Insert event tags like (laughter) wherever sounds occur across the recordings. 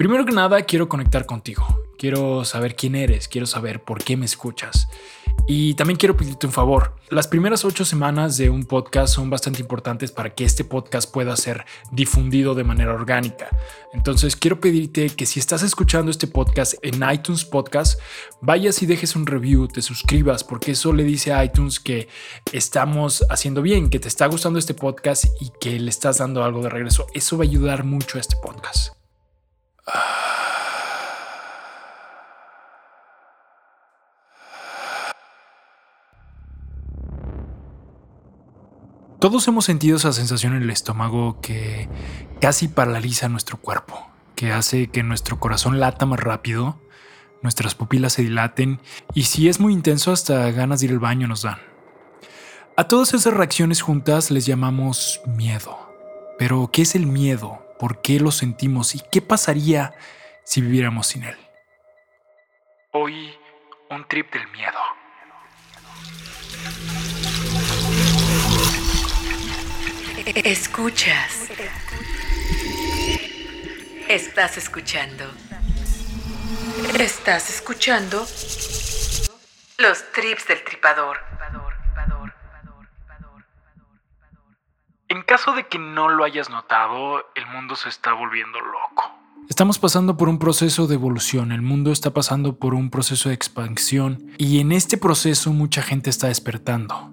Primero que nada, quiero conectar contigo. Quiero saber quién eres, quiero saber por qué me escuchas. Y también quiero pedirte un favor. Las primeras ocho semanas de un podcast son bastante importantes para que este podcast pueda ser difundido de manera orgánica. Entonces quiero pedirte que si estás escuchando este podcast en iTunes Podcast, vayas y dejes un review, te suscribas, porque eso le dice a iTunes que estamos haciendo bien, que te está gustando este podcast y que le estás dando algo de regreso. Eso va a ayudar mucho a este podcast. Todos hemos sentido esa sensación en el estómago que casi paraliza nuestro cuerpo, que hace que nuestro corazón lata más rápido, nuestras pupilas se dilaten y si es muy intenso hasta ganas de ir al baño nos dan. A todas esas reacciones juntas les llamamos miedo. Pero, ¿qué es el miedo? ¿Por qué lo sentimos? ¿Y qué pasaría si viviéramos sin él? Hoy, un trip del miedo. Escuchas. Estás escuchando. Estás escuchando los trips del tripador. En caso de que no lo hayas notado, el mundo se está volviendo loco. Estamos pasando por un proceso de evolución, el mundo está pasando por un proceso de expansión y en este proceso mucha gente está despertando.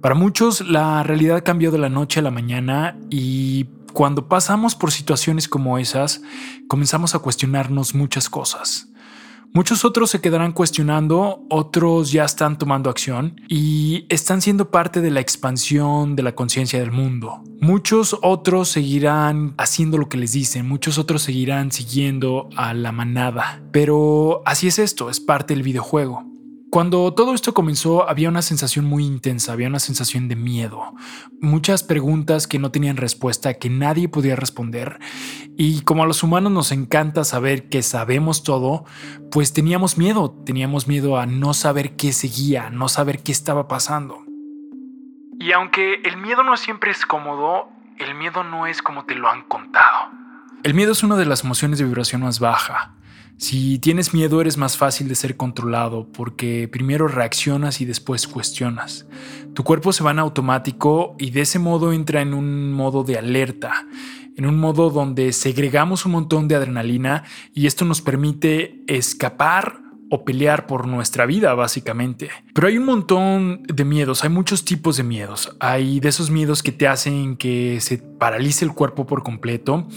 Para muchos la realidad cambió de la noche a la mañana y cuando pasamos por situaciones como esas, comenzamos a cuestionarnos muchas cosas. Muchos otros se quedarán cuestionando, otros ya están tomando acción y están siendo parte de la expansión de la conciencia del mundo. Muchos otros seguirán haciendo lo que les dicen, muchos otros seguirán siguiendo a la manada. Pero así es esto, es parte del videojuego. Cuando todo esto comenzó había una sensación muy intensa, había una sensación de miedo, muchas preguntas que no tenían respuesta, que nadie podía responder y como a los humanos nos encanta saber que sabemos todo, pues teníamos miedo, teníamos miedo a no saber qué seguía, no saber qué estaba pasando. Y aunque el miedo no siempre es cómodo, el miedo no es como te lo han contado. El miedo es una de las emociones de vibración más baja. Si tienes miedo eres más fácil de ser controlado porque primero reaccionas y después cuestionas. Tu cuerpo se va en automático y de ese modo entra en un modo de alerta, en un modo donde segregamos un montón de adrenalina y esto nos permite escapar o pelear por nuestra vida, básicamente. Pero hay un montón de miedos, hay muchos tipos de miedos. Hay de esos miedos que te hacen que se paralice el cuerpo por completo,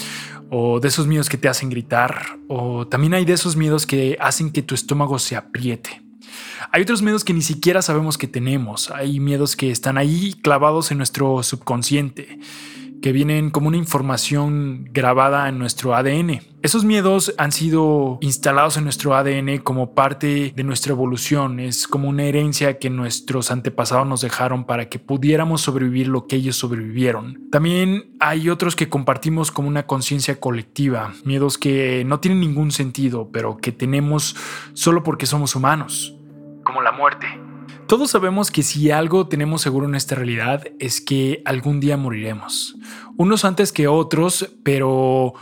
o de esos miedos que te hacen gritar, o también hay de esos miedos que hacen que tu estómago se apriete. Hay otros miedos que ni siquiera sabemos que tenemos, hay miedos que están ahí clavados en nuestro subconsciente que vienen como una información grabada en nuestro ADN. Esos miedos han sido instalados en nuestro ADN como parte de nuestra evolución, es como una herencia que nuestros antepasados nos dejaron para que pudiéramos sobrevivir lo que ellos sobrevivieron. También hay otros que compartimos como una conciencia colectiva, miedos que no tienen ningún sentido, pero que tenemos solo porque somos humanos, como la muerte. Todos sabemos que si algo tenemos seguro en esta realidad es que algún día moriremos. Unos antes que otros, pero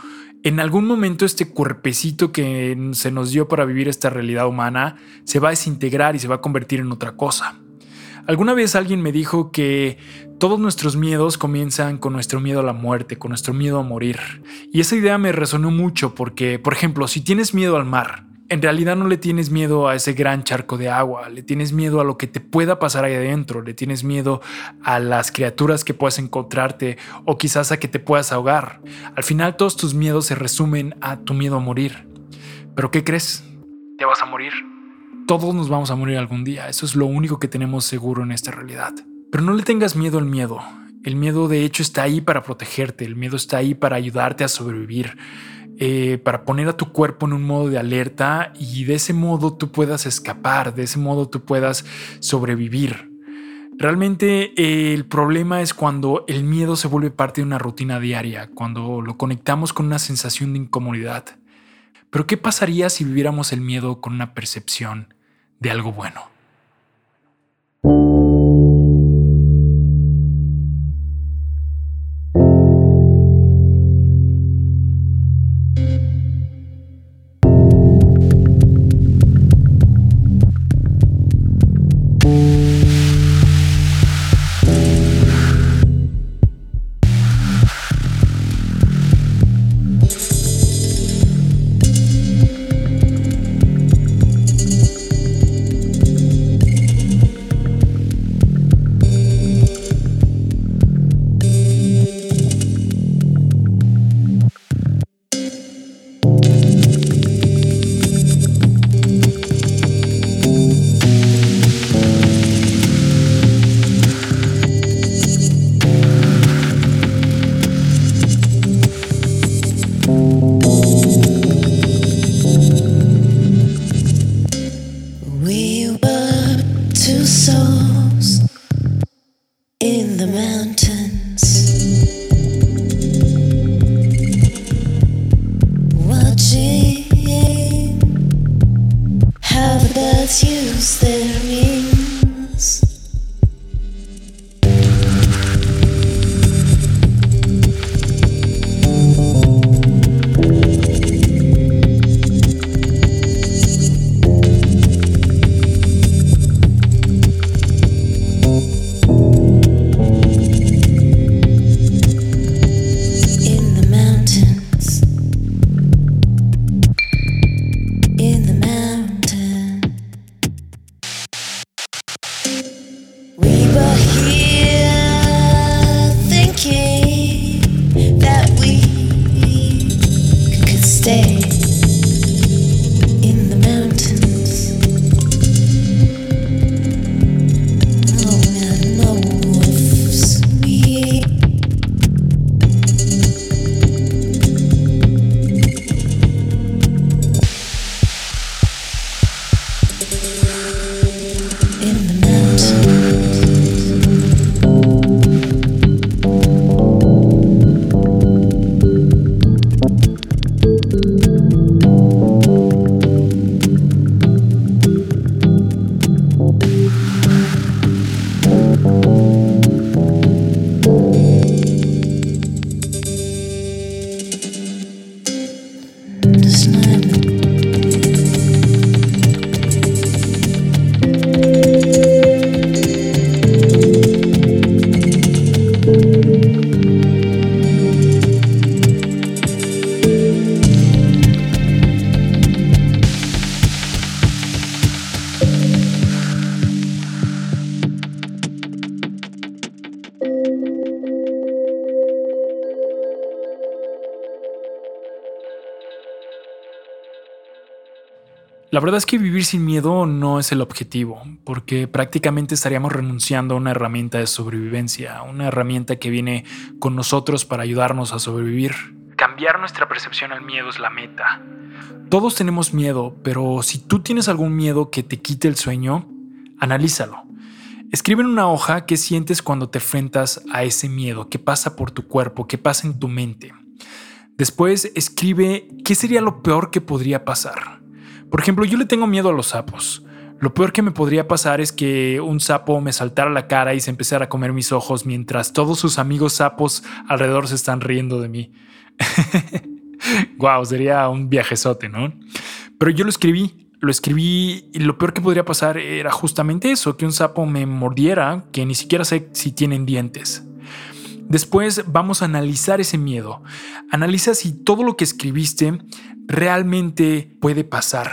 en algún momento este cuerpecito que se nos dio para vivir esta realidad humana se va a desintegrar y se va a convertir en otra cosa. Alguna vez alguien me dijo que todos nuestros miedos comienzan con nuestro miedo a la muerte, con nuestro miedo a morir. Y esa idea me resonó mucho porque, por ejemplo, si tienes miedo al mar, en realidad no le tienes miedo a ese gran charco de agua, le tienes miedo a lo que te pueda pasar ahí adentro, le tienes miedo a las criaturas que puedas encontrarte o quizás a que te puedas ahogar. Al final todos tus miedos se resumen a tu miedo a morir. ¿Pero qué crees? Te vas a morir. Todos nos vamos a morir algún día, eso es lo único que tenemos seguro en esta realidad. Pero no le tengas miedo al miedo. El miedo de hecho está ahí para protegerte, el miedo está ahí para ayudarte a sobrevivir. Eh, para poner a tu cuerpo en un modo de alerta y de ese modo tú puedas escapar, de ese modo tú puedas sobrevivir. Realmente eh, el problema es cuando el miedo se vuelve parte de una rutina diaria, cuando lo conectamos con una sensación de incomodidad. Pero ¿qué pasaría si viviéramos el miedo con una percepción de algo bueno? La verdad es que vivir sin miedo no es el objetivo, porque prácticamente estaríamos renunciando a una herramienta de sobrevivencia, una herramienta que viene con nosotros para ayudarnos a sobrevivir. Cambiar nuestra percepción al miedo es la meta. Todos tenemos miedo, pero si tú tienes algún miedo que te quite el sueño, analízalo. Escribe en una hoja qué sientes cuando te enfrentas a ese miedo, qué pasa por tu cuerpo, qué pasa en tu mente. Después escribe qué sería lo peor que podría pasar. Por ejemplo, yo le tengo miedo a los sapos. Lo peor que me podría pasar es que un sapo me saltara la cara y se empezara a comer mis ojos mientras todos sus amigos sapos alrededor se están riendo de mí. (laughs) wow, sería un viajezote, ¿no? Pero yo lo escribí, lo escribí y lo peor que podría pasar era justamente eso, que un sapo me mordiera, que ni siquiera sé si tienen dientes. Después vamos a analizar ese miedo. Analiza si todo lo que escribiste realmente puede pasar.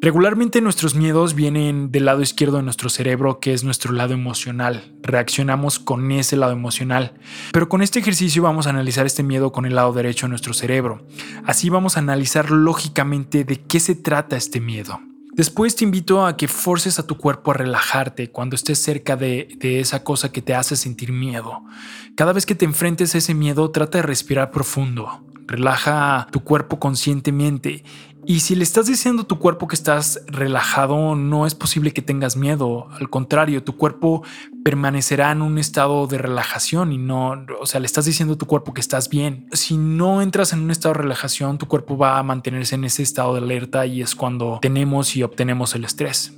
Regularmente nuestros miedos vienen del lado izquierdo de nuestro cerebro, que es nuestro lado emocional. Reaccionamos con ese lado emocional. Pero con este ejercicio vamos a analizar este miedo con el lado derecho de nuestro cerebro. Así vamos a analizar lógicamente de qué se trata este miedo. Después te invito a que forces a tu cuerpo a relajarte cuando estés cerca de, esa cosa que te hace sentir miedo. Cada vez que te enfrentes a ese miedo, trata de respirar profundo. Relaja tu cuerpo conscientemente y si le estás diciendo a tu cuerpo que estás relajado, no es posible que tengas miedo. Al contrario, tu cuerpo permanecerá en un estado de relajación y no, o sea, le estás diciendo a tu cuerpo que estás bien. Si no entras en un estado de relajación, tu cuerpo va a mantenerse en ese estado de alerta y es cuando tenemos y obtenemos el estrés.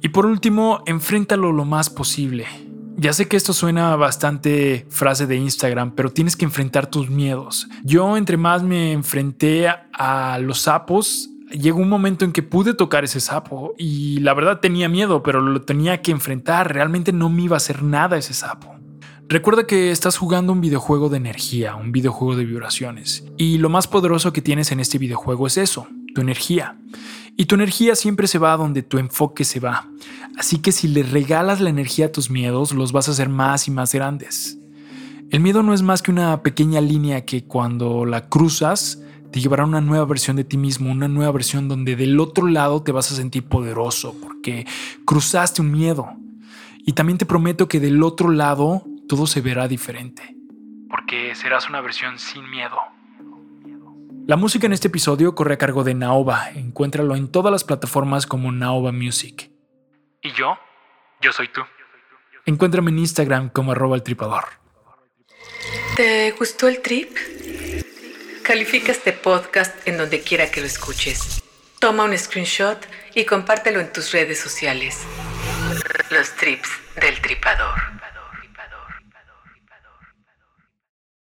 Y por último, enfréntalo lo más posible. Ya sé que esto suena bastante frase de Instagram, pero tienes que enfrentar tus miedos. Yo entre más me enfrenté a los sapos, llegó un momento en que pude tocar ese sapo y la verdad tenía miedo, pero lo tenía que enfrentar. Realmente no me iba a hacer nada ese sapo. Recuerda que estás jugando un videojuego de energía, un videojuego de vibraciones. Y lo más poderoso que tienes en este videojuego es eso, tu energía. Y tu energía siempre se va a donde tu enfoque se va. Así que si le regalas la energía a tus miedos, los vas a hacer más y más grandes. El miedo no es más que una pequeña línea que cuando la cruzas te llevará a una nueva versión de ti mismo, una nueva versión donde del otro lado te vas a sentir poderoso porque cruzaste un miedo. Y también te prometo que del otro lado todo se verá diferente. Porque serás una versión sin miedo. La música en este episodio corre a cargo de Naoba. Encuéntralo en todas las plataformas como Naoba Music. ¿Y yo? Yo soy tú. Encuéntrame en Instagram como arroba el tripador. ¿Te gustó el trip? Califica este podcast en donde quiera que lo escuches. Toma un screenshot y compártelo en tus redes sociales. Los trips del tripador.